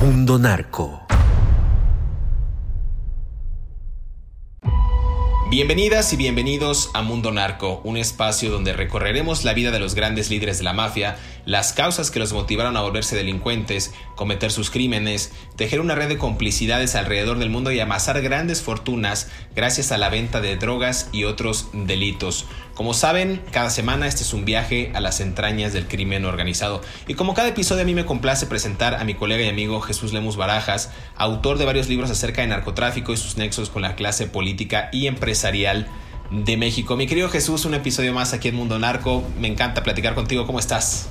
Mundo Narco. Bienvenidas y bienvenidos a Mundo Narco, un espacio donde recorreremos la vida de los grandes líderes de la mafia, las causas que los motivaron a volverse delincuentes, cometer sus crímenes, tejer una red de complicidades alrededor del mundo y amasar grandes fortunas gracias a la venta de drogas y otros delitos. Como saben, cada semana este es un viaje a las entrañas del crimen organizado. Y como cada episodio a mí me complace presentar a mi colega y amigo Jesús Lemus Barajas, autor de varios libros acerca de narcotráfico y sus nexos con la clase política y empresarial de México. Mi querido Jesús, un episodio más aquí en Mundo Narco. Me encanta platicar contigo. ¿Cómo estás?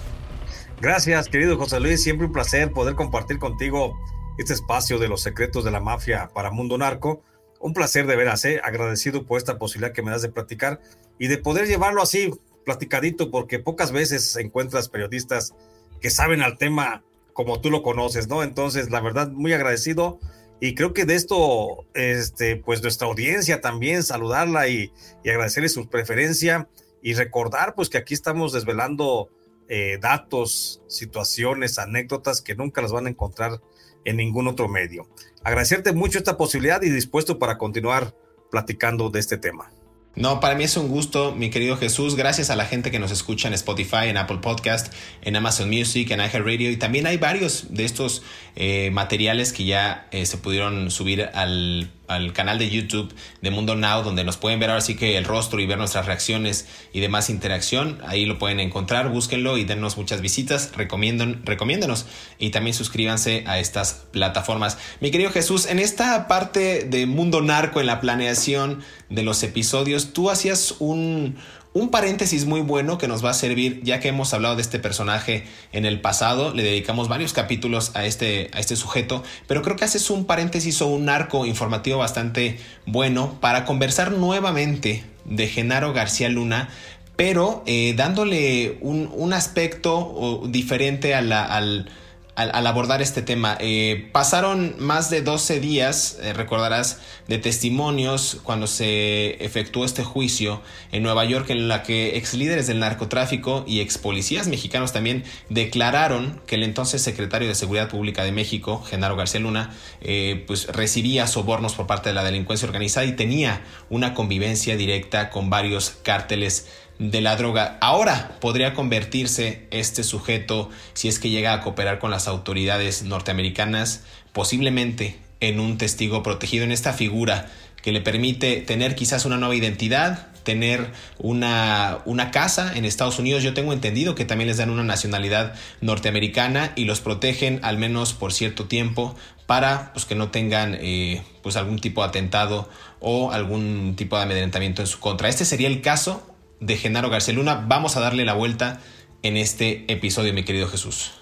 Gracias, querido José Luis. Siempre un placer poder compartir contigo este espacio de los secretos de la mafia para Mundo Narco. Un placer de veras, ¿eh? agradecido por esta posibilidad que me das de platicar y de poder llevarlo así, platicadito, porque pocas veces encuentras periodistas que saben al tema como tú lo conoces, ¿no? Entonces, la verdad, muy agradecido y creo que de esto, este, pues nuestra audiencia también, saludarla y, y agradecerle su preferencia y recordar, pues que aquí estamos desvelando eh, datos, situaciones, anécdotas que nunca las van a encontrar en ningún otro medio. Agradecerte mucho esta posibilidad y dispuesto para continuar platicando de este tema. No, para mí es un gusto, mi querido Jesús. Gracias a la gente que nos escucha en Spotify, en Apple Podcast, en Amazon Music, en iHeartRadio. Y también hay varios de estos eh, materiales que ya eh, se pudieron subir al, al, canal de YouTube de Mundo Now, donde nos pueden ver ahora sí que el rostro y ver nuestras reacciones y demás interacción. Ahí lo pueden encontrar, búsquenlo y dennos muchas visitas. recomiéndenos y también suscríbanse a estas plataformas. Mi querido Jesús, en esta parte de Mundo Narco, en la planeación de los episodios, tú hacías un un paréntesis muy bueno que nos va a servir, ya que hemos hablado de este personaje en el pasado, le dedicamos varios capítulos a este, a este sujeto, pero creo que haces un paréntesis o un arco informativo bastante bueno para conversar nuevamente de Genaro García Luna, pero eh, dándole un, aspecto diferente a la, al al, abordar este tema. Eh, pasaron más de 12 días, eh, recordarás, de testimonios cuando se efectuó este juicio en Nueva York en la que ex líderes del narcotráfico y ex policías mexicanos también declararon que el entonces secretario de Seguridad Pública de México, Genaro García Luna, eh, pues recibía sobornos por parte de la delincuencia organizada y tenía una convivencia directa con varios cárteles de la droga. Ahora podría convertirse este sujeto, si es que llega a cooperar con las autoridades norteamericanas, posiblemente en un testigo protegido, en esta figura que le permite tener quizás una nueva identidad, tener una, una, casa en Estados Unidos. Yo tengo entendido que también les dan una nacionalidad norteamericana y los protegen al menos por cierto tiempo para pues, que no tengan eh, pues, algún tipo de atentado o algún tipo de amedrentamiento en su contra. Este sería el caso de Genaro García Luna. Vamos a darle la vuelta en este episodio, mi querido Jesús.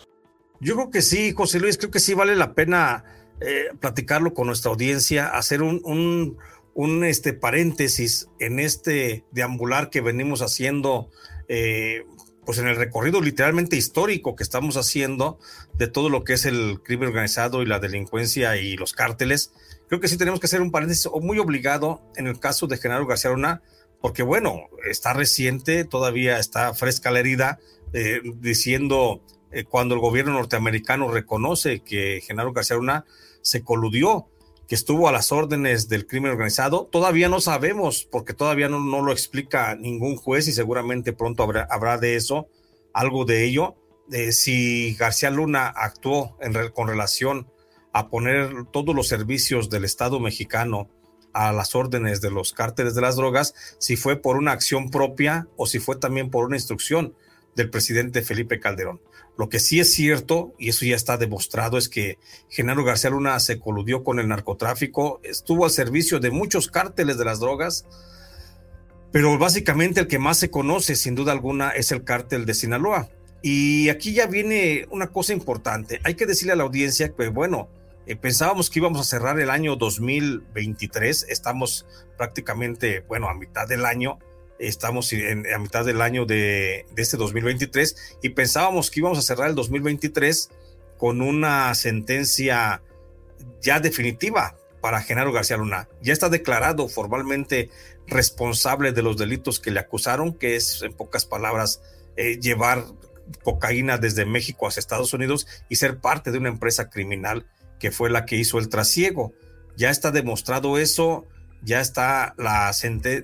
Yo creo que sí, José Luis, creo que sí vale la pena eh, platicarlo con nuestra audiencia, hacer un, un, este paréntesis en este deambular que venimos haciendo, eh, pues en el recorrido literalmente histórico que estamos haciendo de todo lo que es el crimen organizado y la delincuencia y los cárteles. Creo que sí tenemos que hacer un paréntesis muy obligado en el caso de Genaro García Luna, porque bueno, está reciente, todavía está fresca la herida, eh, diciendo eh, cuando el gobierno norteamericano reconoce que Genaro García Luna se coludió, que estuvo a las órdenes del crimen organizado, todavía no sabemos, porque todavía no, lo explica ningún juez y seguramente pronto habrá, de eso, algo de ello, de si García Luna actuó con relación a poner todos los servicios del Estado mexicano a las órdenes de los cárteles de las drogas, si fue por una acción propia o si fue también por una instrucción del presidente Felipe Calderón. Lo que sí es cierto, y eso ya está demostrado, es que Genaro García Luna se coludió con el narcotráfico, estuvo al servicio de muchos cárteles de las drogas, pero básicamente el que más se conoce, sin duda alguna, es el cártel de Sinaloa. Y aquí ya viene una cosa importante. Hay que decirle a la audiencia que, bueno, eh, pensábamos que íbamos a cerrar el año 2023, estamos prácticamente, bueno, a mitad del año, estamos en, a mitad del año de, de, este 2023 y pensábamos que íbamos a cerrar el 2023 con una sentencia ya definitiva para Genaro García Luna. Ya está declarado formalmente responsable de los delitos que le acusaron, que es, en pocas palabras, eh, llevar cocaína desde México hacia Estados Unidos y ser parte de una empresa criminal que fue la que hizo el trasiego. Ya está demostrado eso, ya está la,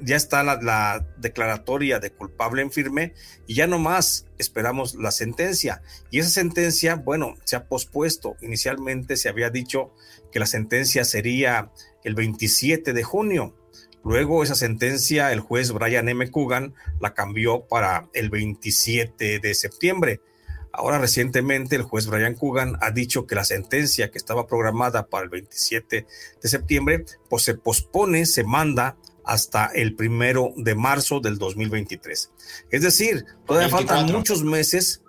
ya está la, declaratoria de culpable en firme y ya no más esperamos la sentencia. Y esa sentencia, bueno, se ha pospuesto. Inicialmente se había dicho que la sentencia sería el 27 de junio. Luego esa sentencia el juez Brian M. Coogan la cambió para el 27 de septiembre. Ahora recientemente el juez Brian Coogan ha dicho que la sentencia que estaba programada para el 27 de septiembre, pues se pospone, se manda hasta el primero de marzo del 2023. Es decir, todavía faltan muchos meses,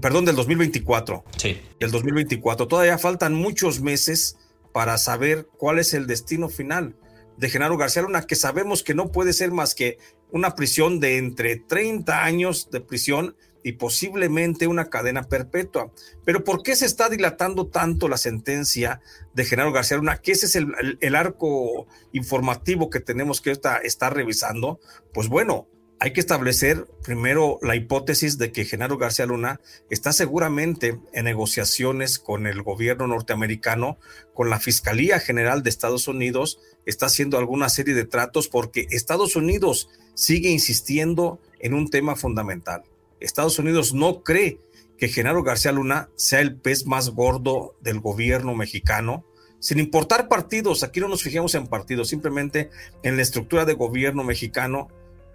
perdón, del 2024. Sí. Del 2024. Todavía faltan muchos meses para saber cuál es el destino final de Genaro García Luna, que sabemos que no puede ser más que una prisión de entre 30 años de prisión y posiblemente una cadena perpetua. Pero ¿por qué se está dilatando tanto la sentencia de Genaro García Luna? Que ese es el, arco informativo que tenemos que estar revisando. Pues bueno, hay que establecer primero la hipótesis de que Genaro García Luna está seguramente en negociaciones con el gobierno norteamericano, con la Fiscalía General de Estados Unidos, está haciendo alguna serie de tratos porque Estados Unidos sigue insistiendo en un tema fundamental. Estados Unidos no cree que Genaro García Luna sea el pez más gordo del gobierno mexicano, sin importar partidos, aquí no nos fijemos en partidos, simplemente en la estructura de gobierno mexicano,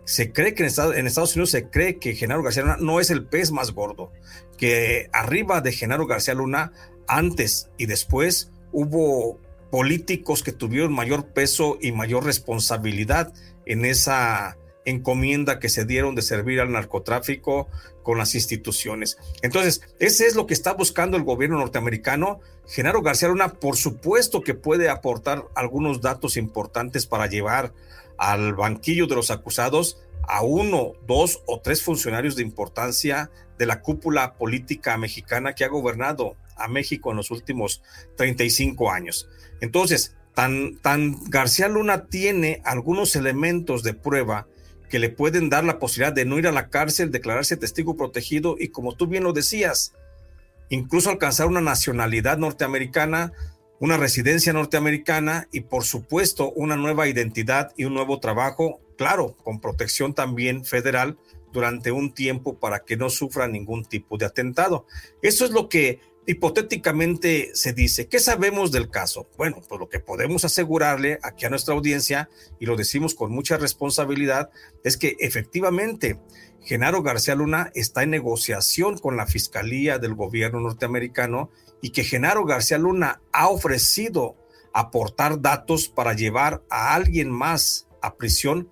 se cree que en Estados, Unidos se cree que Genaro García Luna no es el pez más gordo, que arriba de Genaro García Luna, antes y después, hubo políticos que tuvieron mayor peso y mayor responsabilidad en esa encomienda que se dieron de servir al narcotráfico con las instituciones. Entonces, ese es lo que está buscando el gobierno norteamericano. Genaro García Luna, por supuesto que puede aportar algunos datos importantes para llevar al banquillo de los acusados a uno, dos o tres funcionarios de importancia de la cúpula política mexicana que ha gobernado a México en los últimos 35 años. Entonces, tan, tan García Luna tiene algunos elementos de prueba que le pueden dar la posibilidad de no ir a la cárcel, declararse testigo protegido y como tú bien lo decías, incluso alcanzar una nacionalidad norteamericana, una residencia norteamericana y por supuesto una nueva identidad y un nuevo trabajo, claro, con protección también federal durante un tiempo para que no sufra ningún tipo de atentado. Eso es lo que hipotéticamente se dice, ¿qué sabemos del caso? Bueno, pues lo que podemos asegurarle aquí a nuestra audiencia, y lo decimos con mucha responsabilidad, es que efectivamente Genaro García Luna está en negociación con la Fiscalía del gobierno norteamericano y que Genaro García Luna ha ofrecido aportar datos para llevar a alguien más a prisión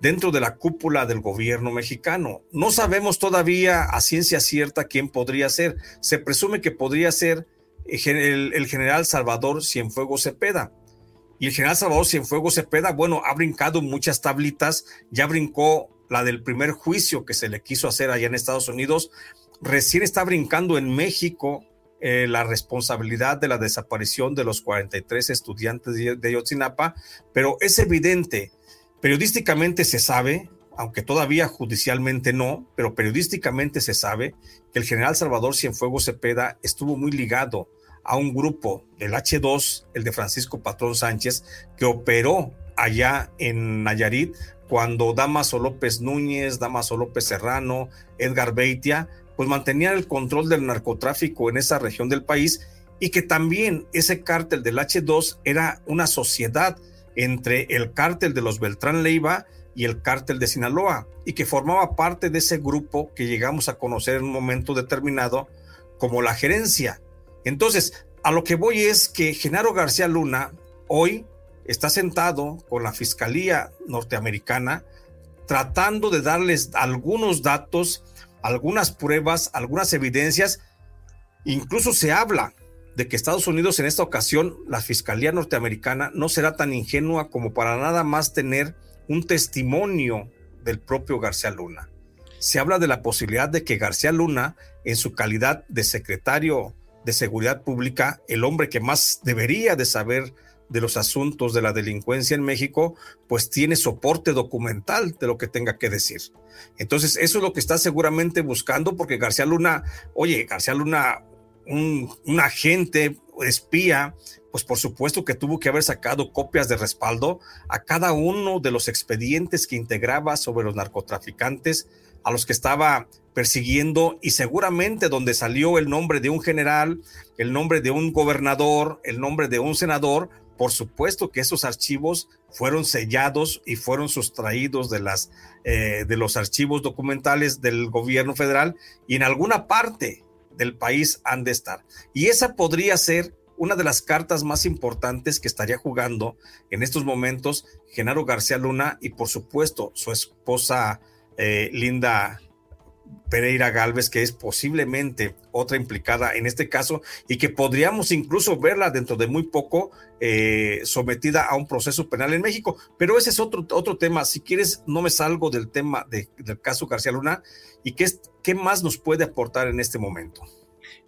dentro de la cúpula del gobierno mexicano. No sabemos todavía a ciencia cierta quién podría ser. Se presume que podría ser el, general Salvador Cienfuegos Cepeda. Y el general Salvador Cienfuegos Cepeda, bueno, ha brincado muchas tablitas, ya brincó la del primer juicio que se le quiso hacer allá en Estados Unidos, recién está brincando en México eh, la responsabilidad de la desaparición de los 43 estudiantes de Yotzinapa, pero es evidente Periodísticamente se sabe, aunque todavía judicialmente no, pero periodísticamente se sabe que el general Salvador Cienfuegos Cepeda estuvo muy ligado a un grupo del H2, el de Francisco Patrón Sánchez, que operó allá en Nayarit cuando Damaso López Núñez, Damaso López Serrano, Edgar Beitia, pues mantenían el control del narcotráfico en esa región del país y que también ese cártel del H2 era una sociedad entre el cártel de los Beltrán Leiva y el cártel de Sinaloa y que formaba parte de ese grupo que llegamos a conocer en un momento determinado como la gerencia. Entonces, a lo que voy es que Genaro García Luna hoy está sentado con la Fiscalía norteamericana tratando de darles algunos datos, algunas pruebas, algunas evidencias. Incluso se habla de que Estados Unidos en esta ocasión, la Fiscalía norteamericana, no será tan ingenua como para nada más tener un testimonio del propio García Luna. Se habla de la posibilidad de que García Luna, en su calidad de secretario de Seguridad Pública, el hombre que más debería de saber de los asuntos de la delincuencia en México, pues tiene soporte documental de lo que tenga que decir. Entonces, eso es lo que está seguramente buscando, porque García Luna, oye, García Luna, un, un agente espía, pues por supuesto que tuvo que haber sacado copias de respaldo a cada uno de los expedientes que integraba sobre los narcotraficantes a los que estaba persiguiendo y seguramente donde salió el nombre de un general, el nombre de un gobernador, el nombre de un senador, por supuesto que esos archivos fueron sellados y fueron sustraídos de, las, eh, de los archivos documentales del gobierno federal y en alguna parte del país han de estar. Y esa podría ser una de las cartas más importantes que estaría jugando en estos momentos Genaro García Luna y por supuesto su esposa eh, Linda Pereira Galvez, que es posiblemente otra implicada en este caso y que podríamos incluso verla dentro de muy poco eh, sometida a un proceso penal en México. Pero ese es otro, otro tema. Si quieres, no me salgo del tema del caso García Luna y qué, qué más nos puede aportar en este momento.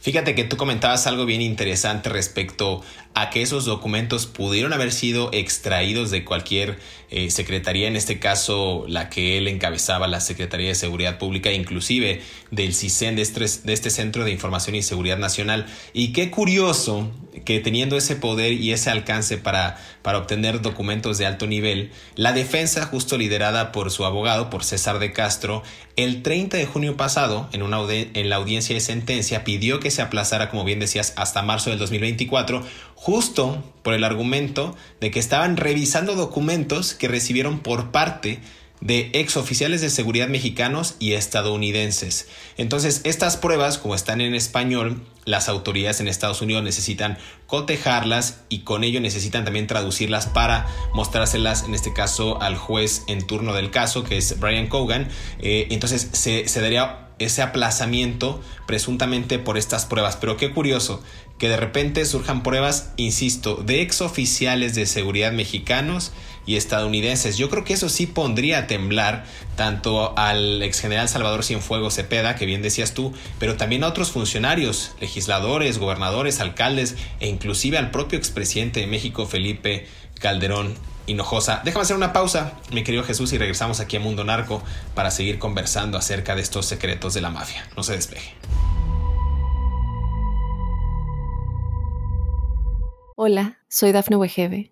Fíjate que tú comentabas algo bien interesante respecto a que esos documentos pudieron haber sido extraídos de cualquier eh, secretaría, en este caso la que él encabezaba, la Secretaría de Seguridad Pública, inclusive del CISEN, de de este Centro de Información y Seguridad Nacional. Y qué curioso que teniendo ese poder y ese alcance para, para obtener documentos de alto nivel, la defensa, justo liderada por su abogado, por César de Castro, el 30 de junio pasado, en, una en la audiencia de sentencia, pidió que se aplazara, como bien decías, hasta marzo del 2024, justo por el argumento de que estaban revisando documentos que recibieron por parte de ex oficiales de seguridad mexicanos y estadounidenses. Entonces, estas pruebas, como están en español, las autoridades en Estados Unidos necesitan cotejarlas y con ello necesitan también traducirlas para mostrárselas, en este caso, al juez en turno del caso, que es Brian Cogan. Eh, entonces, se, se daría ese aplazamiento presuntamente por estas pruebas. Pero qué curioso que de repente surjan pruebas, insisto, de ex oficiales de seguridad mexicanos y estadounidenses. Yo creo que eso sí pondría a temblar tanto al ex general Salvador Cienfuegos Cepeda, que bien decías tú, pero también a otros funcionarios, legisladores, gobernadores, alcaldes e inclusive al propio expresidente de México, Felipe Calderón Hinojosa. Déjame hacer una pausa, mi querido Jesús, y regresamos aquí a Mundo Narco para seguir conversando acerca de estos secretos de la mafia. No se despeje. Hola, soy Dafne Wegebe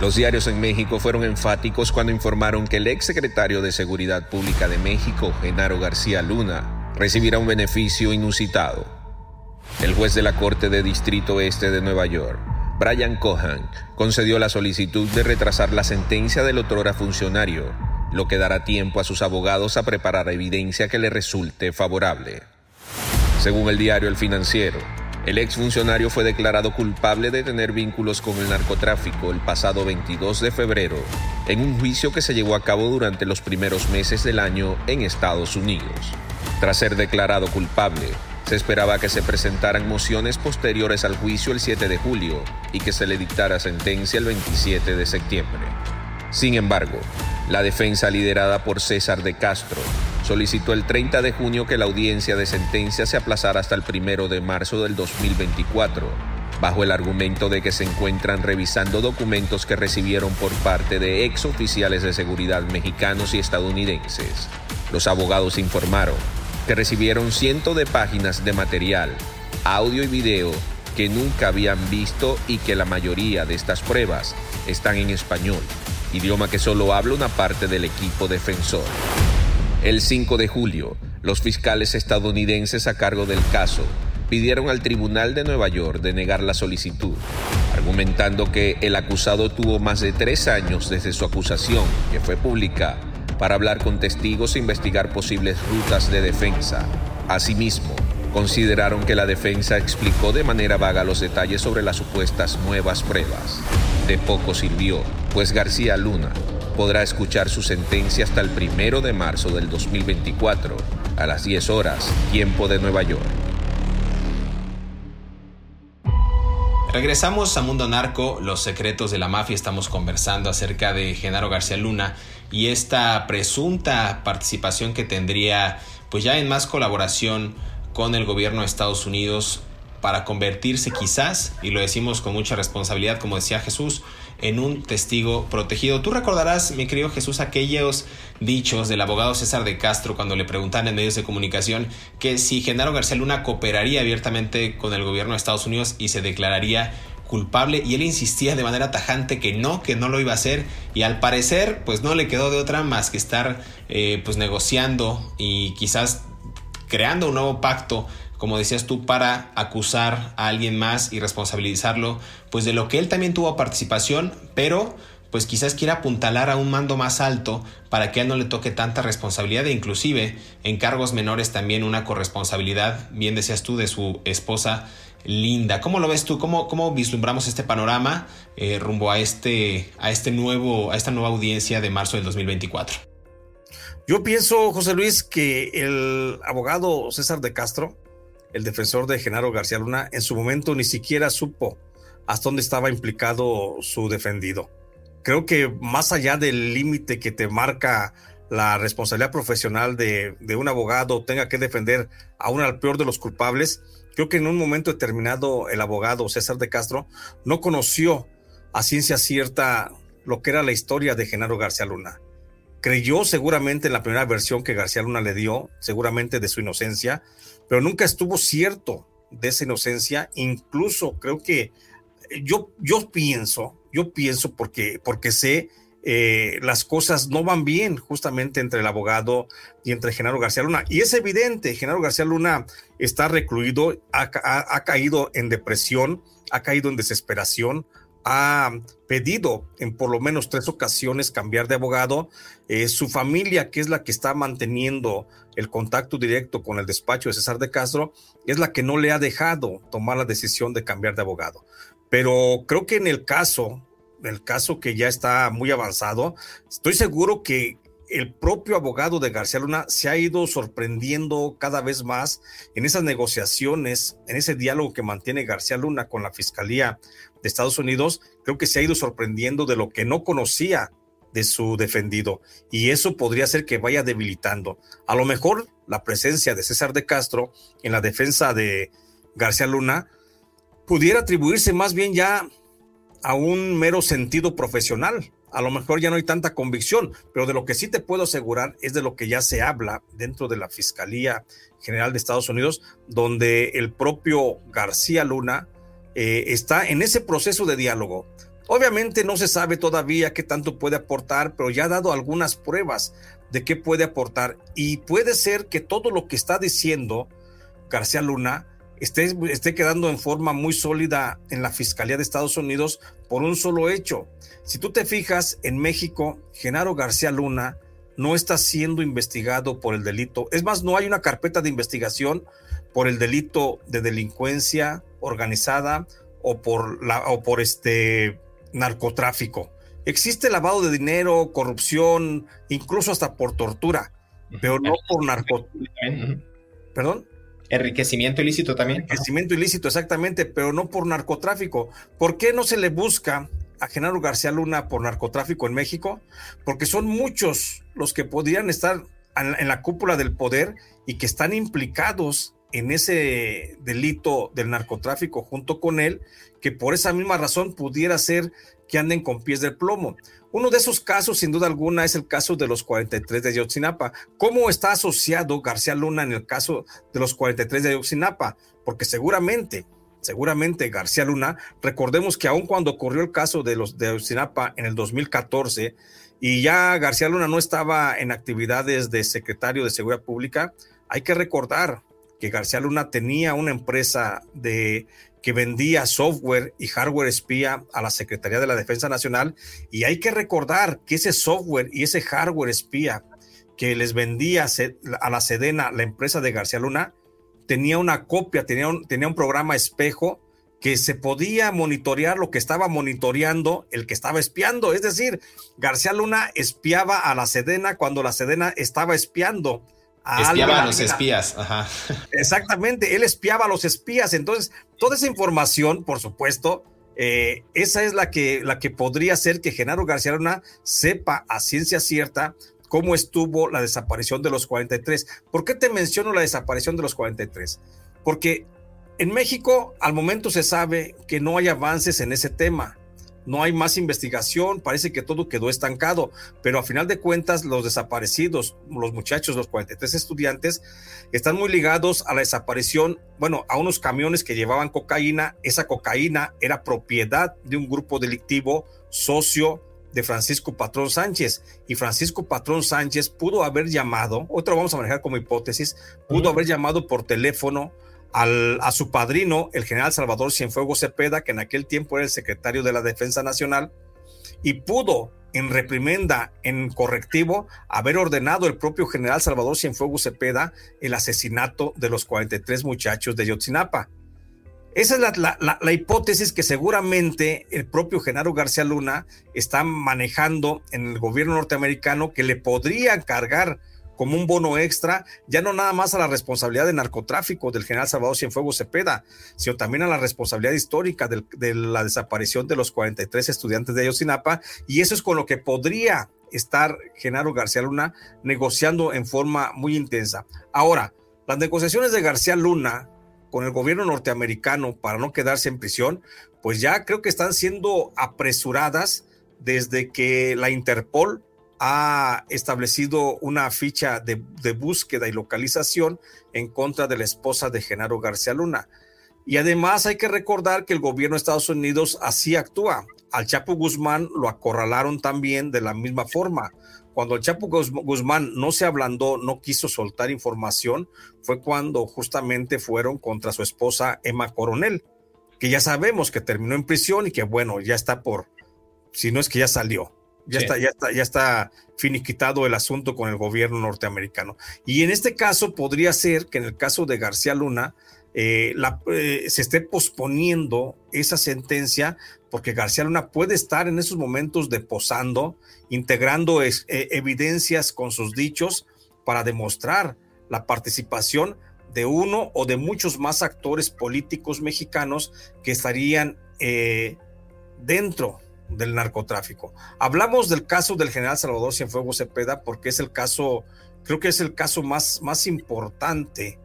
Los diarios en México fueron enfáticos cuando informaron que el ex secretario de Seguridad Pública de México, Genaro García Luna, recibirá un beneficio inusitado. El juez de la Corte de Distrito Este de Nueva York Brian Cohan concedió la solicitud de retrasar la sentencia del otrora funcionario, lo que dará tiempo a sus abogados a preparar evidencia que le resulte favorable. Según el diario El Financiero, El exfuncionario fue declarado culpable de tener vínculos con el narcotráfico el pasado 22 de febrero en un juicio que se llevó a cabo durante los primeros meses del año en Estados Unidos. Tras ser declarado culpable, se esperaba que se presentaran mociones posteriores al juicio el 7 de julio y que se le dictara sentencia el 27 de septiembre. Sin embargo, la defensa liderada por César de Castro solicitó el 30 de junio que la audiencia de sentencia se aplazara hasta el 1 de marzo del 2024, bajo el argumento de que se encuentran revisando documentos que recibieron por parte de ex oficiales de seguridad mexicanos y estadounidenses. Los abogados informaron que recibieron cientos de páginas de material, audio y video que nunca habían visto y que la mayoría de estas pruebas están en español, idioma que solo habla una parte del equipo defensor. El 5 de julio, los fiscales estadounidenses a cargo del caso pidieron al Tribunal de Nueva York denegar la solicitud, argumentando que el acusado tuvo más de tres años desde su acusación, que fue pública, para hablar con testigos e investigar posibles rutas de defensa. Asimismo, consideraron que la defensa explicó de manera vaga los detalles sobre las supuestas nuevas pruebas. De poco sirvió, pues García Luna podrá escuchar su sentencia hasta el primero de marzo del 2024, a las 10 horas, tiempo de Nueva York. Regresamos a Mundo Narco, los secretos de la mafia. Estamos conversando acerca de Genaro García Luna y esta presunta participación que tendría, pues ya en más colaboración con el gobierno de Estados Unidos para convertirse quizás, y lo decimos con mucha responsabilidad, como decía Jesús, en un testigo protegido. Tú recordarás, mi querido Jesús, aquellos dichos del abogado César de Castro cuando le preguntaban en medios de comunicación que si Genaro García Luna cooperaría abiertamente con el gobierno de Estados Unidos y se declararía culpable y él insistía de manera tajante que no, que no lo iba a hacer y al parecer pues no le quedó de otra más que estar eh, pues negociando y quizás creando un nuevo pacto como decías tú, para acusar a alguien más y responsabilizarlo, pues de lo que él también tuvo participación, pero pues quizás quiera apuntalar a un mando más alto para que a él no le toque tanta responsabilidad e inclusive en cargos menores también una corresponsabilidad, bien decías tú, de su esposa Linda. ¿Cómo lo ves tú? ¿Cómo, cómo vislumbramos este panorama eh, rumbo a este, a este nuevo, a esta nueva audiencia de marzo del 2024? Yo pienso, José Luis, que el abogado César de Castro el defensor de Genaro García Luna, en su momento ni siquiera supo hasta dónde estaba implicado su defendido. Creo que más allá del límite que te marca la responsabilidad profesional de, un abogado tenga que defender aún al peor de los culpables, creo que en un momento determinado el abogado César de Castro no conoció a ciencia cierta lo que era la historia de Genaro García Luna. Creyó seguramente en la primera versión que García Luna le dio, seguramente de su inocencia, pero nunca estuvo cierto de esa inocencia. Incluso creo que yo, yo pienso, yo pienso porque, porque sé eh, las cosas no van bien justamente entre el abogado y entre Genaro García Luna. Y es evidente, Genaro García Luna está recluido, ha caído en depresión, ha caído en desesperación, ha pedido en por lo menos tres ocasiones cambiar de abogado. Eh, su familia, que es la que está manteniendo el contacto directo con el despacho de César de Castro, es la que no le ha dejado tomar la decisión de cambiar de abogado. Pero creo que en el caso, el caso que ya está muy avanzado, estoy seguro que el propio abogado de García Luna se ha ido sorprendiendo cada vez más en esas negociaciones, en ese diálogo que mantiene García Luna con la Fiscalía de Estados Unidos, creo que se ha ido sorprendiendo de lo que no conocía de su defendido y eso podría ser que vaya debilitando. A lo mejor la presencia de César de Castro en la defensa de García Luna pudiera atribuirse más bien ya a un mero sentido profesional. A lo mejor ya no hay tanta convicción, pero de lo que sí te puedo asegurar es de lo que ya se habla dentro de la Fiscalía General de Estados Unidos, donde el propio García Luna eh, está en ese proceso de diálogo. Obviamente no se sabe todavía qué tanto puede aportar, pero ya ha dado algunas pruebas de qué puede aportar y puede ser que todo lo que está diciendo García Luna esté, esté quedando en forma muy sólida en la Fiscalía de Estados Unidos por un solo hecho. Si tú te fijas, en México, Genaro García Luna no está siendo investigado por el delito. Es más, no hay una carpeta de investigación por el delito de delincuencia organizada o por, la, o por este narcotráfico. Existe lavado de dinero, corrupción, incluso hasta por tortura, pero no por narcotráfico. ¿Perdón? Enriquecimiento ilícito también. Enriquecimiento ilícito, exactamente, pero no por narcotráfico. ¿Por qué no se le busca a Genaro García Luna por narcotráfico en México? Porque son muchos los que podrían estar en la cúpula del poder y que están implicados en ese delito del narcotráfico junto con él, que por esa misma razón pudiera ser que anden con pies del plomo. Uno de esos casos, sin duda alguna, es el caso de los 43 de Ayotzinapa. ¿Cómo está asociado García Luna en el caso de los 43 de Ayotzinapa? Porque seguramente, seguramente García Luna, recordemos que aun cuando ocurrió el caso de los de Ayotzinapa en el 2014 y ya García Luna no estaba en actividades de secretario de Seguridad Pública, hay que recordar que García Luna tenía una empresa de que vendía software y hardware espía a la Secretaría de la Defensa Nacional. Y hay que recordar que ese software y ese hardware espía que les vendía a la Sedena, la empresa de García Luna, tenía una copia, tenía un, tenía un programa espejo que se podía monitorear lo que estaba monitoreando el que estaba espiando. Es decir, García Luna espiaba a la Sedena cuando la Sedena estaba espiando espiaba a los espías. Exactamente, él espiaba a los espías. Entonces, toda esa información, por supuesto, eh, esa es la que, la que podría ser que Genaro García Luna sepa a ciencia cierta cómo estuvo la desaparición de los 43. ¿Por qué te menciono la desaparición de los 43? Porque en México al momento se sabe que no hay avances en ese tema no hay más investigación, parece que todo quedó estancado, pero a final de cuentas los desaparecidos, los muchachos, los 43 estudiantes, están muy ligados a la desaparición, bueno, a unos camiones que llevaban cocaína, esa cocaína era propiedad de un grupo delictivo socio de Francisco Patrón Sánchez y Francisco Patrón Sánchez pudo haber llamado, otro vamos a manejar como hipótesis, pudo haber llamado por teléfono a su padrino, el general Salvador Cienfuegos Cepeda, que en aquel tiempo era el secretario de la Defensa Nacional, y pudo en reprimenda, en correctivo, haber ordenado el propio general Salvador Cienfuegos Cepeda el asesinato de los 43 muchachos de Yotzinapa. Esa es la, la, hipótesis que seguramente el propio Genaro García Luna está manejando en el gobierno norteamericano que le podría cargar como un bono extra, ya no nada más a la responsabilidad de narcotráfico del general Salvador Cienfuegos Cepeda, sino también a la responsabilidad histórica de la desaparición de los 43 estudiantes de Ayotzinapa, y eso es con lo que podría estar Genaro García Luna negociando en forma muy intensa. Ahora, las negociaciones de García Luna con el gobierno norteamericano para no quedarse en prisión, pues ya creo que están siendo apresuradas desde que la Interpol ha establecido una ficha de, búsqueda y localización en contra de la esposa de Genaro García Luna. Y además hay que recordar que el gobierno de Estados Unidos así actúa. Al Chapo Guzmán lo acorralaron también de la misma forma. Cuando el Chapo Guzmán no se ablandó, no quiso soltar información, fue cuando justamente fueron contra su esposa Emma Coronel, que ya sabemos que terminó en prisión y que bueno, ya está por, si no es que ya salió. Ya, está, ya, está, ya está finiquitado el asunto con el gobierno norteamericano. Y en este caso podría ser que en el caso de García Luna eh, eh, se esté posponiendo esa sentencia porque García Luna puede estar en esos momentos deposando, integrando eh, evidencias con sus dichos para demostrar la participación de uno o de muchos más actores políticos mexicanos que estarían dentro del narcotráfico. Hablamos del caso del general Salvador Cienfuegos Cepeda porque es el caso, creo que es el caso más, más importante,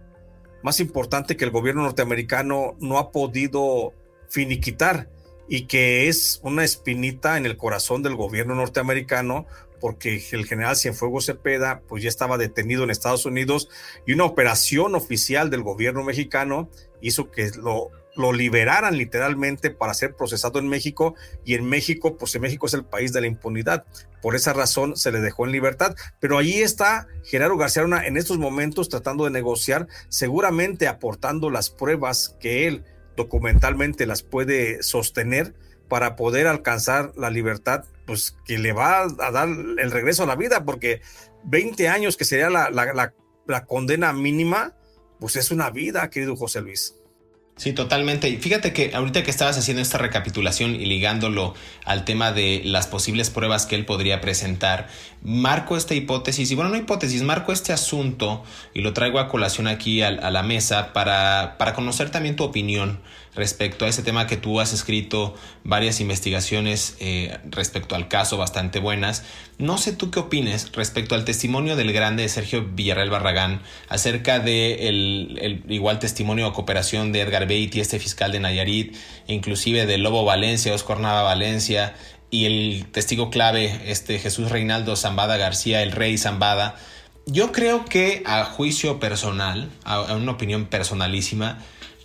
más importante que el gobierno norteamericano no ha podido finiquitar y que es una espinita en el corazón del gobierno norteamericano porque el general Cienfuegos Cepeda pues ya estaba detenido en Estados Unidos y una operación oficial del gobierno mexicano hizo que lo lo liberaran literalmente para ser procesado en México y en México, pues en México es el país de la impunidad. Por esa razón se le dejó en libertad. Pero allí está Gerardo García Luna en estos momentos tratando de negociar, seguramente aportando las pruebas que él documentalmente las puede sostener para poder alcanzar la libertad, pues que le va a dar el regreso a la vida, porque 20 años que sería la, la condena mínima, pues es una vida, querido José Luis. Sí, totalmente. Y fíjate que ahorita que estabas haciendo esta recapitulación y ligándolo al tema de las posibles pruebas que él podría presentar, marco esta hipótesis, y bueno, no hipótesis, marco este asunto y lo traigo a colación aquí a, la mesa para, para conocer también tu opinión respecto a ese tema que tú has escrito varias investigaciones eh, respecto al caso bastante buenas. No sé tú qué opines respecto al testimonio del grande Sergio Villarreal Barragán acerca de el, igual testimonio de cooperación de Edgar Beatty, este fiscal de Nayarit, inclusive de Lobo Valencia, Oscar Nava Valencia y el testigo clave, este Jesús Reinaldo Zambada García, el rey Zambada. Yo creo que a juicio personal, a una opinión personalísima,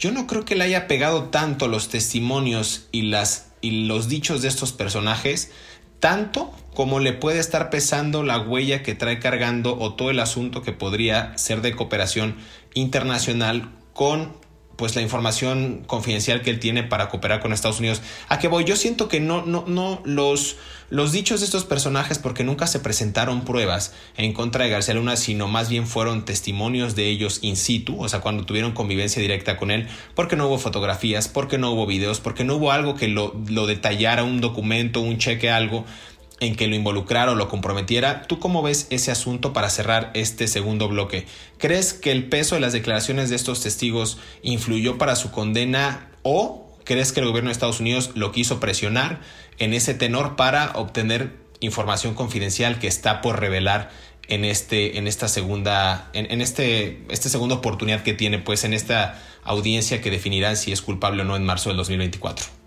yo no creo que le haya pegado tanto los testimonios y, las, y los dichos de estos personajes, tanto como le puede estar pesando la huella que trae cargando o todo el asunto que podría ser de cooperación internacional con pues la información confidencial que él tiene para cooperar con Estados Unidos. ¿A qué voy? Yo siento que no, no, no, los, los dichos de estos personajes, porque nunca se presentaron pruebas en contra de García Luna, sino más bien fueron testimonios de ellos in situ, o sea, cuando tuvieron convivencia directa con él, porque no hubo fotografías, porque no hubo videos, porque no hubo algo que lo, lo detallara, un documento, un cheque, algo en que lo involucrara o lo comprometiera. ¿Tú cómo ves ese asunto para cerrar este segundo bloque? ¿Crees que el peso de las declaraciones de estos testigos influyó para su condena o crees que el gobierno de Estados Unidos lo quiso presionar en ese tenor para obtener información confidencial que está por revelar en este en esta segunda en, este este segunda oportunidad que tiene pues en esta audiencia que definirá si es culpable o no en marzo del 2024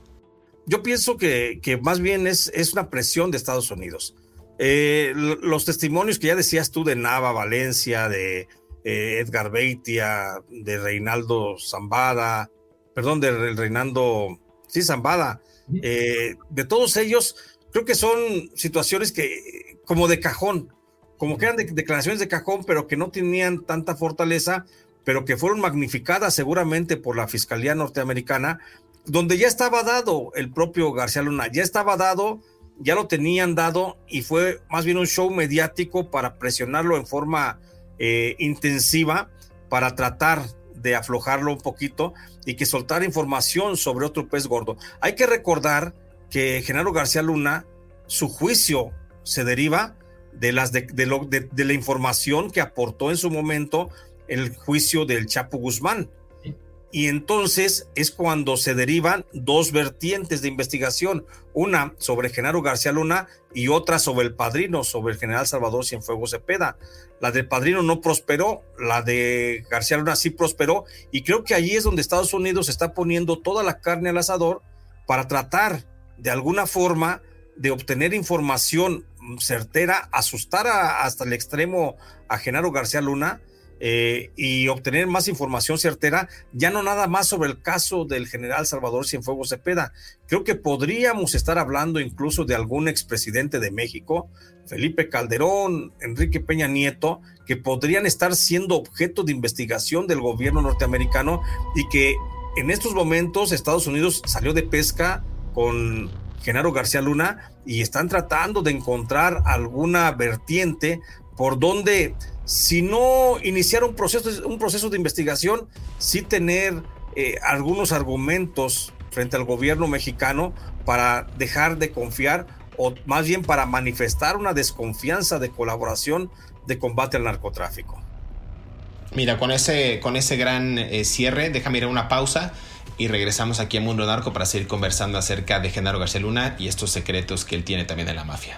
yo pienso que, más bien es, es, una presión de Estados Unidos. Eh, los testimonios que ya decías tú de Nava Valencia, de eh, Edgar Beitia, de Reinaldo Zambada, perdón, de Reinaldo, sí, Zambada, eh, de todos ellos, creo que son situaciones que, como de cajón, como que eran declaraciones de cajón, pero que no tenían tanta fortaleza, pero que fueron magnificadas seguramente por la Fiscalía Norteamericana donde ya estaba dado el propio García Luna, ya estaba dado, ya lo tenían dado y fue más bien un show mediático para presionarlo en forma eh, intensiva para tratar de aflojarlo un poquito y que soltara información sobre otro pez gordo. Hay que recordar que Genaro García Luna, su juicio se deriva de, las de, de la información que aportó en su momento el juicio del Chapo Guzmán y entonces es cuando se derivan dos vertientes de investigación, una sobre Genaro García Luna y otra sobre el padrino, sobre el general Salvador Cienfuegos Cepeda. La del padrino no prosperó, la de García Luna sí prosperó y creo que allí es donde Estados Unidos está poniendo toda la carne al asador para tratar de alguna forma de obtener información certera, asustar hasta el extremo a Genaro García Luna eh, y obtener más información certera, ya no nada más sobre el caso del general Salvador Cienfuegos Cepeda. Creo que podríamos estar hablando incluso de algún expresidente de México, Felipe Calderón, Enrique Peña Nieto, que podrían estar siendo objeto de investigación del gobierno norteamericano y que en estos momentos Estados Unidos salió de pesca con Genaro García Luna y están tratando de encontrar alguna vertiente por donde si no iniciar un proceso, un proceso de investigación, sí tener eh, algunos argumentos frente al gobierno mexicano para dejar de confiar o más bien para manifestar una desconfianza de colaboración de combate al narcotráfico. Mira, con ese, con ese gran eh, cierre, déjame ir a una pausa y regresamos aquí a Mundo Narco para seguir conversando acerca de Genaro García Luna y estos secretos que él tiene también de la mafia.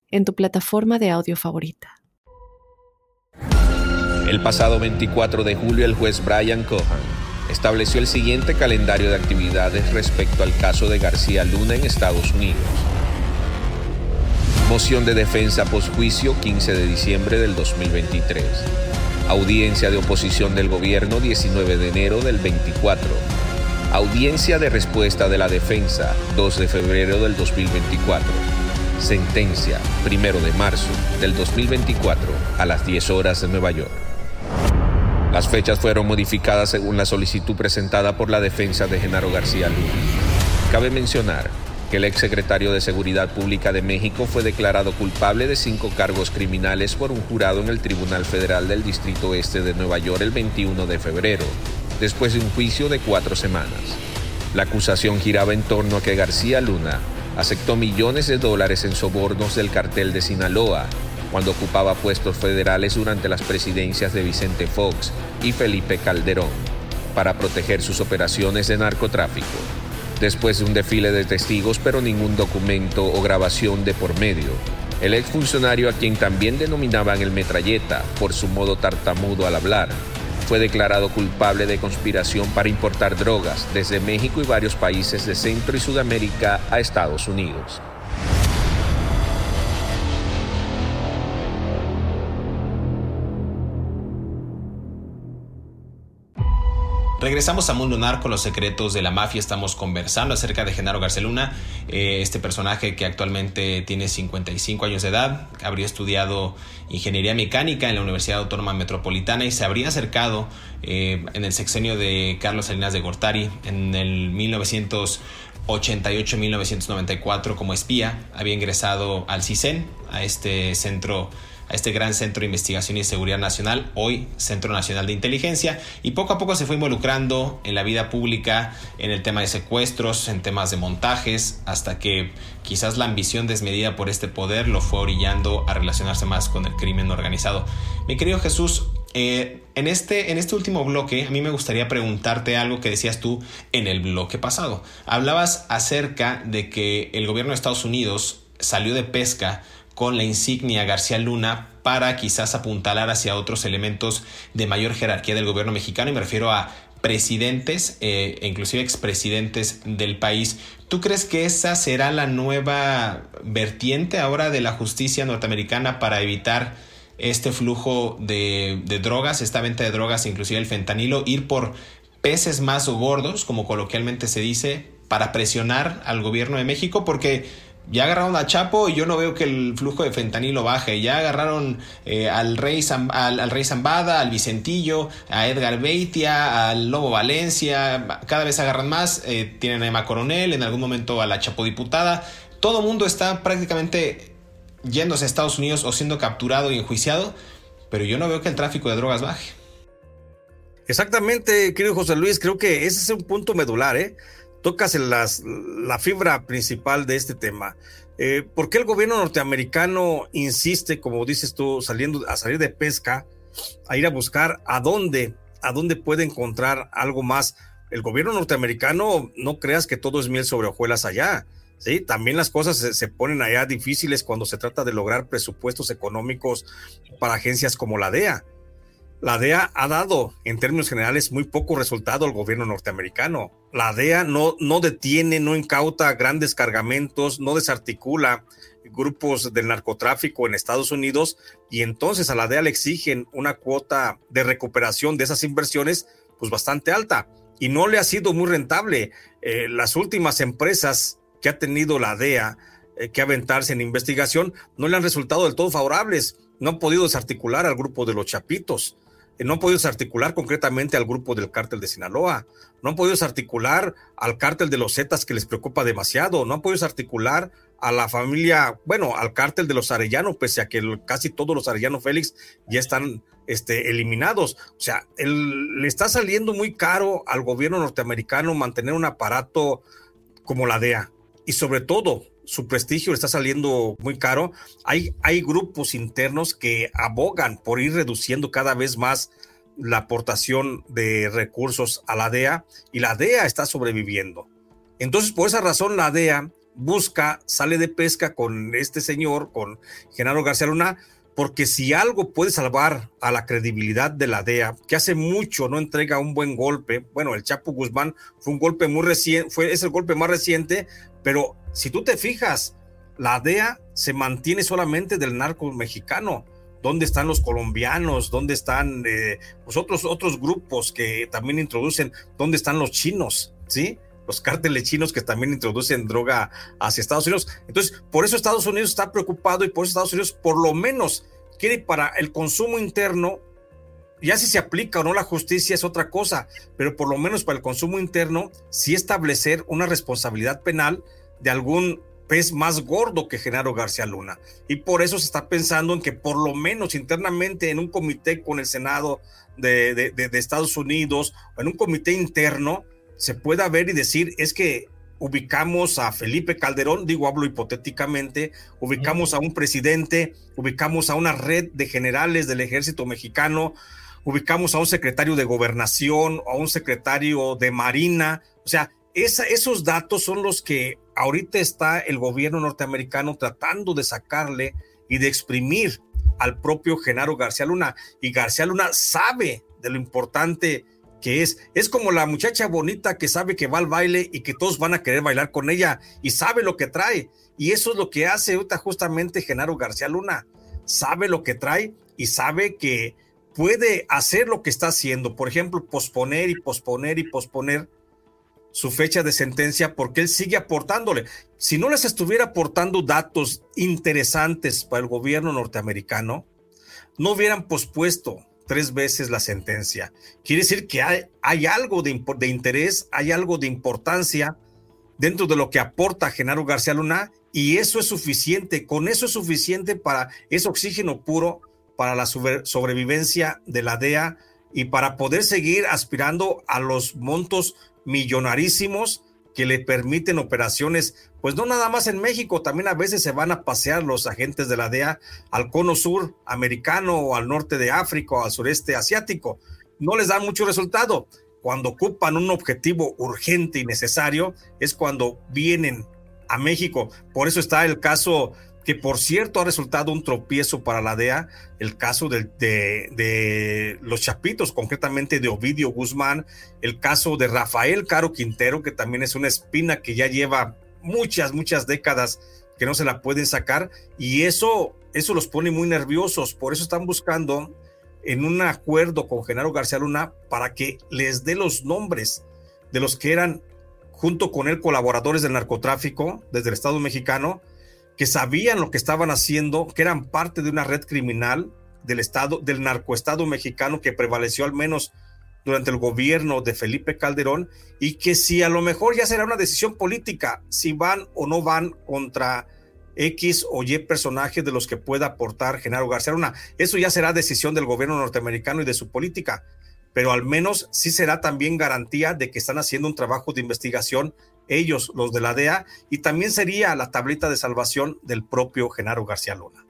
en tu plataforma de audio favorita. El pasado 24 de julio, el juez Brian Cohan estableció el siguiente calendario de actividades respecto al caso de García Luna en Estados Unidos. Moción de defensa posjuicio 15 de diciembre del 2023. Audiencia de oposición del gobierno 19 de enero del 24. Audiencia de respuesta de la defensa 2 de febrero del 2024. Sentencia 1 de marzo del 2024 a las 10 horas de Nueva York. Las fechas fueron modificadas según la solicitud presentada por la defensa de Genaro García Luna. Cabe mencionar que el exsecretario de Seguridad Pública de México fue declarado culpable de cinco cargos criminales por un jurado en el Tribunal Federal del Distrito Este de Nueva York el 21 de febrero, después de un juicio de cuatro semanas. La acusación giraba en torno a que García Luna aceptó millones de dólares en sobornos del cartel de Sinaloa cuando ocupaba puestos federales durante las presidencias de Vicente Fox y Felipe Calderón para proteger sus operaciones de narcotráfico después de un desfile de testigos pero ningún documento o grabación de por medio. El exfuncionario a quien también denominaban el metralleta por su modo tartamudo al hablar, fue declarado culpable de conspiración para importar drogas desde México y varios países de Centro y Sudamérica a Estados Unidos. Regresamos a Mundo Narco, los secretos de la mafia. Estamos conversando acerca de Genaro Garceluna, eh, este personaje que actualmente tiene 55 años de edad, habría estudiado ingeniería mecánica en la Universidad Autónoma Metropolitana y se habría acercado eh, en el sexenio de Carlos Salinas de Gortari en el 1988-1994 como espía. Había ingresado al CISEN, a este centro a este gran Centro de Investigación y Seguridad Nacional, hoy Centro Nacional de Inteligencia, y poco a poco se fue involucrando en la vida pública, en el tema de secuestros, en temas de montajes, hasta que quizás la ambición desmedida por este poder lo fue orillando a relacionarse más con el crimen organizado. Mi querido Jesús, eh, en, este, en este último bloque, a mí me gustaría preguntarte algo que decías tú en el bloque pasado. Hablabas acerca de que el gobierno de Estados Unidos salió de pesca con la insignia García Luna para quizás apuntalar hacia otros elementos de mayor jerarquía del gobierno mexicano y me refiero a presidentes eh, e inclusive expresidentes del país. ¿Tú crees que esa será la nueva vertiente ahora de la justicia norteamericana para evitar este flujo de, de drogas, esta venta de drogas, inclusive el fentanilo, ir por peces más gordos, como coloquialmente se dice, para presionar al gobierno de México? Porque ya agarraron a Chapo y yo no veo que el flujo de fentanilo baje. Ya agarraron eh, al, rey al, rey Zambada, al Vicentillo, a Edgar Beitia, al Lobo Valencia. Cada vez agarran más. Eh, tienen a Emma Coronel, en algún momento a la Chapo diputada. Todo mundo está prácticamente yéndose a Estados Unidos o siendo capturado y enjuiciado. Pero yo no veo que el tráfico de drogas baje. Exactamente, querido José Luis. Creo que ese es un punto medular, ¿eh? Tocas las, la fibra principal de este tema. Eh, ¿Por qué el gobierno norteamericano insiste, como dices tú, saliendo a salir de pesca, a ir a buscar a dónde, a dónde puede encontrar algo más? El gobierno norteamericano, no creas que todo es miel sobre hojuelas allá. Sí, también las cosas se, se, ponen allá difíciles cuando se trata de lograr presupuestos económicos para agencias como la DEA. La DEA ha dado, en términos generales, muy poco resultado al gobierno norteamericano. La DEA no, no detiene, no incauta grandes cargamentos, no desarticula grupos del narcotráfico en Estados Unidos y entonces a la DEA le exigen una cuota de recuperación de esas inversiones pues bastante alta y no le ha sido muy rentable. Eh, las últimas empresas que ha tenido la DEA eh, que aventarse en investigación no le han resultado del todo favorables. No han podido desarticular al grupo de los chapitos no han podido desarticular concretamente al grupo del cártel de Sinaloa, no han podido desarticular al cártel de los Zetas que les preocupa demasiado, no han podido desarticular a la familia, bueno, al cártel de los Arellano, pese a que casi todos los Arellano Félix ya están este, eliminados. O sea, le está saliendo muy caro al gobierno norteamericano mantener un aparato como la DEA. Y sobre todo, su prestigio le está saliendo muy caro. Hay, hay grupos internos que abogan por ir reduciendo cada vez más la aportación de recursos a la DEA y la DEA está sobreviviendo. Entonces, por esa razón, la DEA busca, sale de pesca con este señor, con Genaro García Luna, porque si algo puede salvar a la credibilidad de la DEA, que hace mucho no entrega un buen golpe, bueno, el Chapo Guzmán fue un golpe muy reciente, fue, es el golpe más reciente, pero si tú te fijas, la DEA se mantiene solamente del narco mexicano. ¿Dónde están los colombianos? ¿Dónde están eh, pues otros, otros grupos que también introducen? ¿Dónde están los chinos? ¿Sí? Los cárteles chinos que también introducen droga hacia Estados Unidos. Entonces, por eso Estados Unidos está preocupado y por eso Estados Unidos por lo menos quiere para el consumo interno, ya si se aplica o no la justicia es otra cosa, pero por lo menos para el consumo interno, sí establecer una responsabilidad penal de algún pez más gordo que Genaro García Luna. Y por eso se está pensando en que por lo menos internamente en un comité con el Senado de, Estados Unidos, o en un comité interno, se pueda ver y decir, es que ubicamos a Felipe Calderón, digo, hablo hipotéticamente, ubicamos a un presidente, ubicamos a una red de generales del ejército mexicano, ubicamos a un secretario de gobernación, a un secretario de marina, o sea, esos datos son los que ahorita está el gobierno norteamericano tratando de sacarle y de exprimir al propio Genaro García Luna. Y García Luna sabe de lo importante que es. Es como la muchacha bonita que sabe que va al baile y que todos van a querer bailar con ella y sabe lo que trae. Y eso es lo que hace justamente Genaro García Luna. Sabe lo que trae y sabe que puede hacer lo que está haciendo. Por ejemplo, posponer y posponer y posponer su fecha de sentencia porque él sigue aportándole. Si no les estuviera aportando datos interesantes para el gobierno norteamericano, no hubieran pospuesto tres veces la sentencia. Quiere decir que hay, algo de, interés, hay algo de importancia dentro de lo que aporta Genaro García Luna y eso es suficiente, con eso es suficiente para, ese oxígeno puro para la sobrevivencia de la DEA y para poder seguir aspirando a los montos millonarísimos que le permiten operaciones, pues no nada más en México, también a veces se van a pasear los agentes de la DEA al cono sur americano o al norte de África o al sureste asiático. No les da mucho resultado. Cuando ocupan un objetivo urgente y necesario es cuando vienen a México. Por eso está el caso que por cierto ha resultado un tropiezo para la DEA, el caso de, los Chapitos, concretamente de Ovidio Guzmán, el caso de Rafael Caro Quintero, que también es una espina que ya lleva muchas, muchas décadas que no se la pueden sacar, y eso, eso los pone muy nerviosos, por eso están buscando en un acuerdo con Genaro García Luna para que les dé los nombres de los que eran junto con él colaboradores del narcotráfico desde el Estado mexicano, que sabían lo que estaban haciendo, que eran parte de una red criminal del Estado, del narcoestado mexicano que prevaleció al menos durante el gobierno de Felipe Calderón y que si a lo mejor ya será una decisión política, si van o no van contra X o Y personajes de los que pueda aportar Genaro García Luna. Eso ya será decisión del gobierno norteamericano y de su política, pero al menos sí será también garantía de que están haciendo un trabajo de investigación ellos, los de la DEA, y también sería la tablita de salvación del propio Genaro García Luna.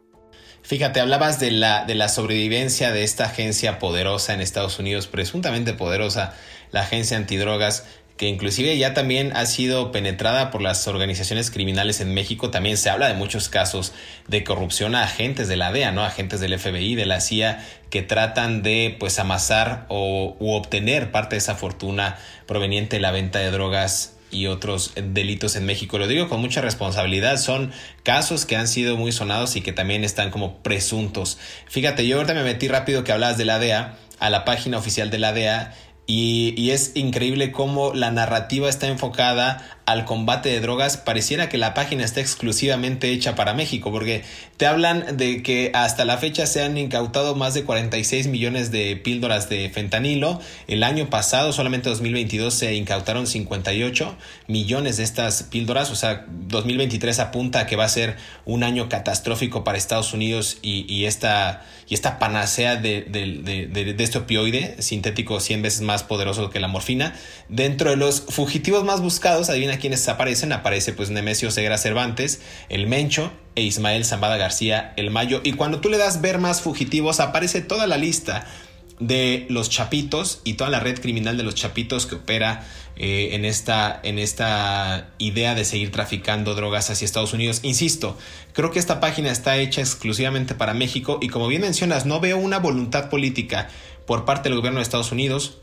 Fíjate, hablabas de la, de la sobrevivencia de esta agencia poderosa en Estados Unidos, presuntamente poderosa, la agencia antidrogas, que inclusive ya también ha sido penetrada por las organizaciones criminales en México. También se habla de muchos casos de corrupción a agentes de la DEA, ¿no? Agentes del FBI, de la CIA, que tratan de pues amasar o u obtener parte de esa fortuna proveniente de la venta de drogas y otros delitos en México. Lo digo con mucha responsabilidad, son casos que han sido muy sonados y que también están como presuntos. Fíjate, yo ahorita me metí rápido que hablabas de la DEA a la página oficial de la DEA y, y, es increíble cómo la narrativa está enfocada al combate de drogas, pareciera que la página está exclusivamente hecha para México, porque te hablan de que hasta la fecha se han incautado más de 46 millones de píldoras de fentanilo. El año pasado, solamente 2022, se incautaron 58 millones de estas píldoras. O sea, 2023 apunta a que va a ser un año catastrófico para Estados Unidos y, esta, y esta panacea de, de, este opioide sintético 100 veces más poderoso que la morfina. Dentro de los fugitivos más buscados, adivina quienes aparecen, aparece pues Nemesio Segura Cervantes, el Mencho e Ismael Zambada García, el Mayo. Y cuando tú le das ver más fugitivos, aparece toda la lista de los chapitos y toda la red criminal de los chapitos que opera eh, en, esta, en esta idea de seguir traficando drogas hacia Estados Unidos. Insisto, creo que esta página está hecha exclusivamente para México y como bien mencionas, no veo una voluntad política por parte del gobierno de Estados Unidos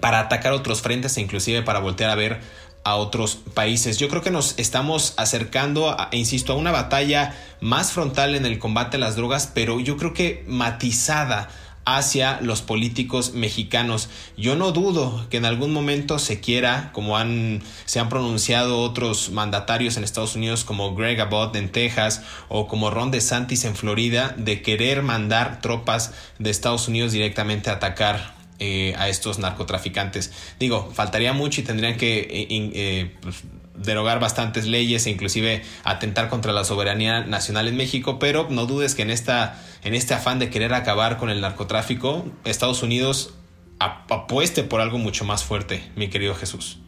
para atacar otros frentes e inclusive para voltear a ver a otros países. Yo creo que nos estamos acercando, a, insisto, a una batalla más frontal en el combate a las drogas, pero yo creo que matizada hacia los políticos mexicanos. Yo no dudo que en algún momento se quiera, como han, se han pronunciado otros mandatarios en Estados Unidos como Greg Abbott en Texas o como Ron DeSantis en Florida, de querer mandar tropas de Estados Unidos directamente a atacar eh, a estos narcotraficantes. Digo, faltaría mucho y tendrían que eh, eh, pues, derogar bastantes leyes e inclusive atentar contra la soberanía nacional en México, pero no dudes que en, esta, en este afán de querer acabar con el narcotráfico, Estados Unidos apueste por algo mucho más fuerte, mi querido Jesús.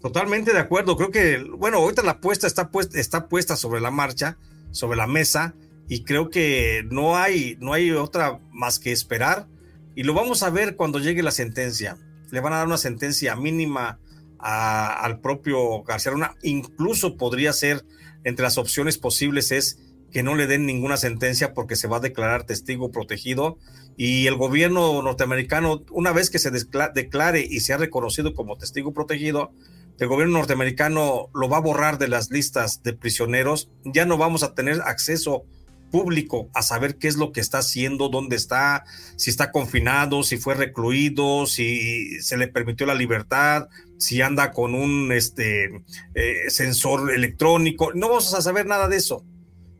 Totalmente de acuerdo. Creo que, bueno, ahorita la apuesta está puesta, está puesta sobre la marcha, sobre la mesa, y creo que no hay, no hay otra más que esperar. Y lo vamos a ver cuando llegue la sentencia. Le van a dar una sentencia mínima al propio García Luna. Incluso podría ser, entre las opciones posibles, es que no le den ninguna sentencia porque se va a declarar testigo protegido y el gobierno norteamericano, una vez que se declare y sea reconocido como testigo protegido, el gobierno norteamericano lo va a borrar de las listas de prisioneros, ya no vamos a tener acceso público a saber qué es lo que está haciendo, dónde está, si está confinado, si fue recluido, si se le permitió la libertad, si anda con un este, eh, sensor electrónico. No vamos a saber nada de eso.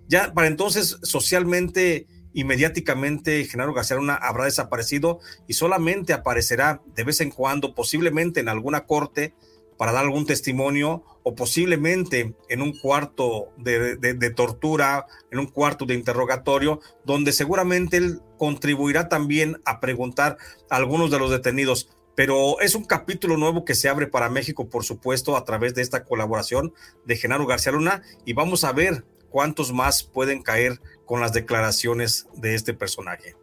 Ya para entonces, socialmente y mediáticamente, Genaro García habrá desaparecido y solamente aparecerá de vez en cuando, posiblemente en alguna corte, para dar algún testimonio o posiblemente en un cuarto de, tortura, en un cuarto de interrogatorio, donde seguramente él contribuirá también a preguntar a algunos de los detenidos. Pero es un capítulo nuevo que se abre para México, por supuesto, a través de esta colaboración de Genaro García Luna y vamos a ver cuántos más pueden caer con las declaraciones de este personaje.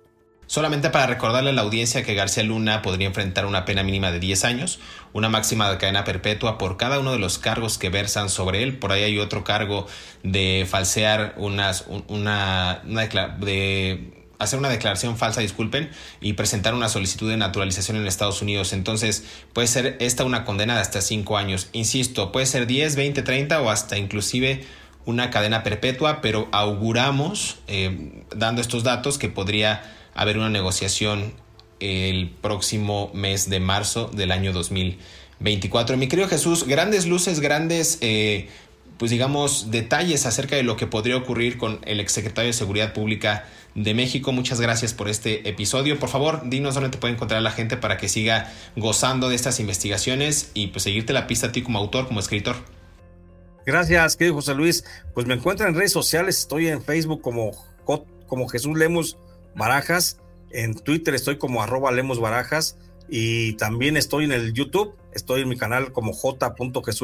Solamente para recordarle a la audiencia que García Luna podría enfrentar una pena mínima de 10 años, una máxima de cadena perpetua por cada uno de los cargos que versan sobre él. Por ahí hay otro cargo de falsear unas, una, de hacer una declaración falsa, disculpen, y presentar una solicitud de naturalización en Estados Unidos. Entonces, puede ser esta una condena de hasta 5 años. Insisto, puede ser 10, 20, 30 o hasta inclusive una cadena perpetua, pero auguramos, eh, dando estos datos, que podría haber una negociación el próximo mes de marzo del año 2024. Mi querido Jesús, grandes luces, grandes, eh, pues digamos, detalles acerca de lo que podría ocurrir con el exsecretario de Seguridad Pública de México. Muchas gracias por este episodio. Por favor, dinos dónde te puede encontrar la gente para que siga gozando de estas investigaciones y pues seguirte la pista a ti como autor, como escritor. Gracias, querido José Luis. Pues me encuentro en redes sociales, estoy en Facebook como, como Jesús Lemos Barajas. En Twitter estoy como arroba Lemos Barajas y también estoy en el YouTube, estoy en mi canal como J.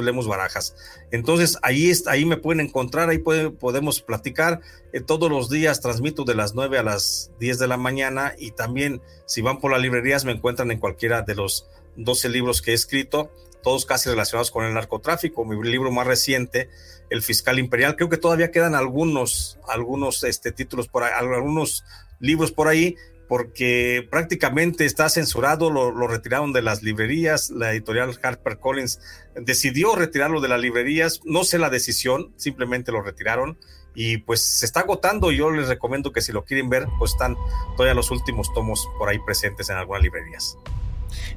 Lemos Barajas. Entonces ahí, ahí me pueden encontrar, ahí podemos platicar. Eh, todos los días transmito de las 9 a las 10 de la mañana y también si van por las librerías me encuentran en cualquiera de los 12 libros que he escrito, todos casi relacionados con el narcotráfico. Mi libro más reciente, El Fiscal Imperial, creo que todavía quedan algunos, algunos este, títulos por ahí, algunos libros por ahí, porque prácticamente está censurado, lo, retiraron de las librerías, la editorial Harper Collins decidió retirarlo de las librerías, no sé la decisión, simplemente lo retiraron y pues se está agotando, yo les recomiendo que si lo quieren ver, pues están todavía los últimos tomos por ahí presentes en algunas librerías.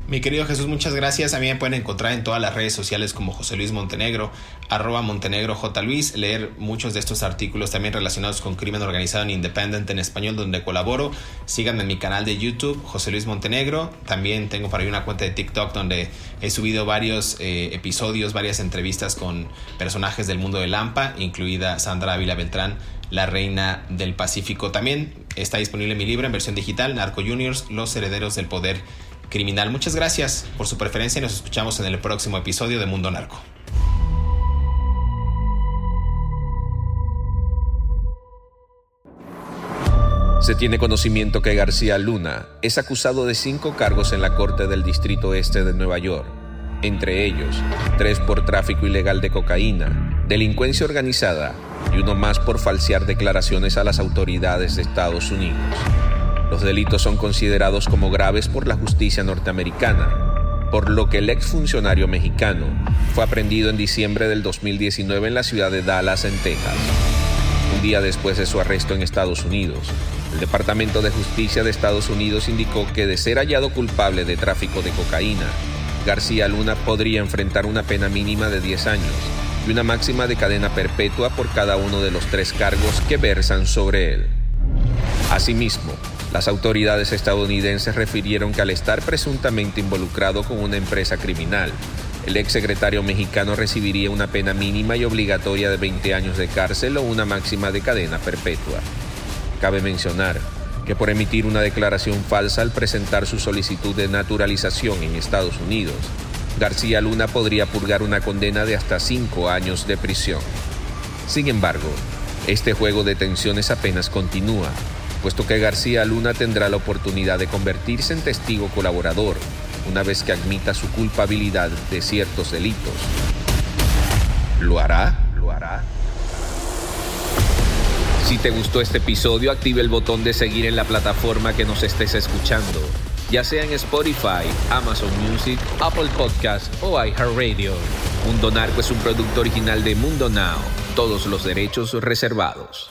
Mi querido Jesús, muchas gracias. A mí me pueden encontrar en todas las redes sociales como José Luis Montenegro, arroba Montenegro J. Luis, leer muchos de estos artículos también relacionados con crimen organizado en Independent en español donde colaboro. Síganme en mi canal de YouTube, José Luis Montenegro. También tengo para ahí una cuenta de TikTok donde he subido varios eh, episodios, varias entrevistas con personajes del mundo de Lampa, incluida Sandra Ávila Beltrán, la reina del Pacífico. También está disponible mi libro en versión digital, Narco Juniors, Los Herederos del Poder criminal. Muchas gracias por su preferencia y nos escuchamos en el próximo episodio de Mundo Narco. Se tiene conocimiento que García Luna es acusado de cinco cargos en la Corte del Distrito Este de Nueva York, entre ellos tres por tráfico ilegal de cocaína, delincuencia organizada y uno más por falsear declaraciones a las autoridades de Estados Unidos. Los delitos son considerados como graves por la justicia norteamericana por lo que el exfuncionario mexicano fue aprendido en diciembre del 2019 en la ciudad de Dallas, en Texas. Un día después de su arresto en Estados Unidos, el Departamento de Justicia de Estados Unidos indicó que de ser hallado culpable de tráfico de cocaína, García Luna podría enfrentar una pena mínima de 10 años y una máxima de cadena perpetua por cada uno de los tres cargos que versan sobre él. Asimismo, las autoridades estadounidenses refirieron que al estar presuntamente involucrado con una empresa criminal, el exsecretario mexicano recibiría una pena mínima y obligatoria de 20 años de cárcel o una máxima de cadena perpetua. Cabe mencionar que por emitir una declaración falsa al presentar su solicitud de naturalización en Estados Unidos, García Luna podría purgar una condena de hasta cinco años de prisión. Sin embargo, este juego de tensiones apenas continúa puesto que García Luna tendrá la oportunidad de convertirse en testigo colaborador una vez que admita su culpabilidad de ciertos delitos. ¿Lo hará? ¿Lo hará? Si te gustó este episodio, active el botón de seguir en la plataforma que nos estés escuchando, ya sea en Spotify, Amazon Music, Apple Podcast o iHeartRadio. Mundo Narco es un producto original de Mundo Now, todos los derechos reservados.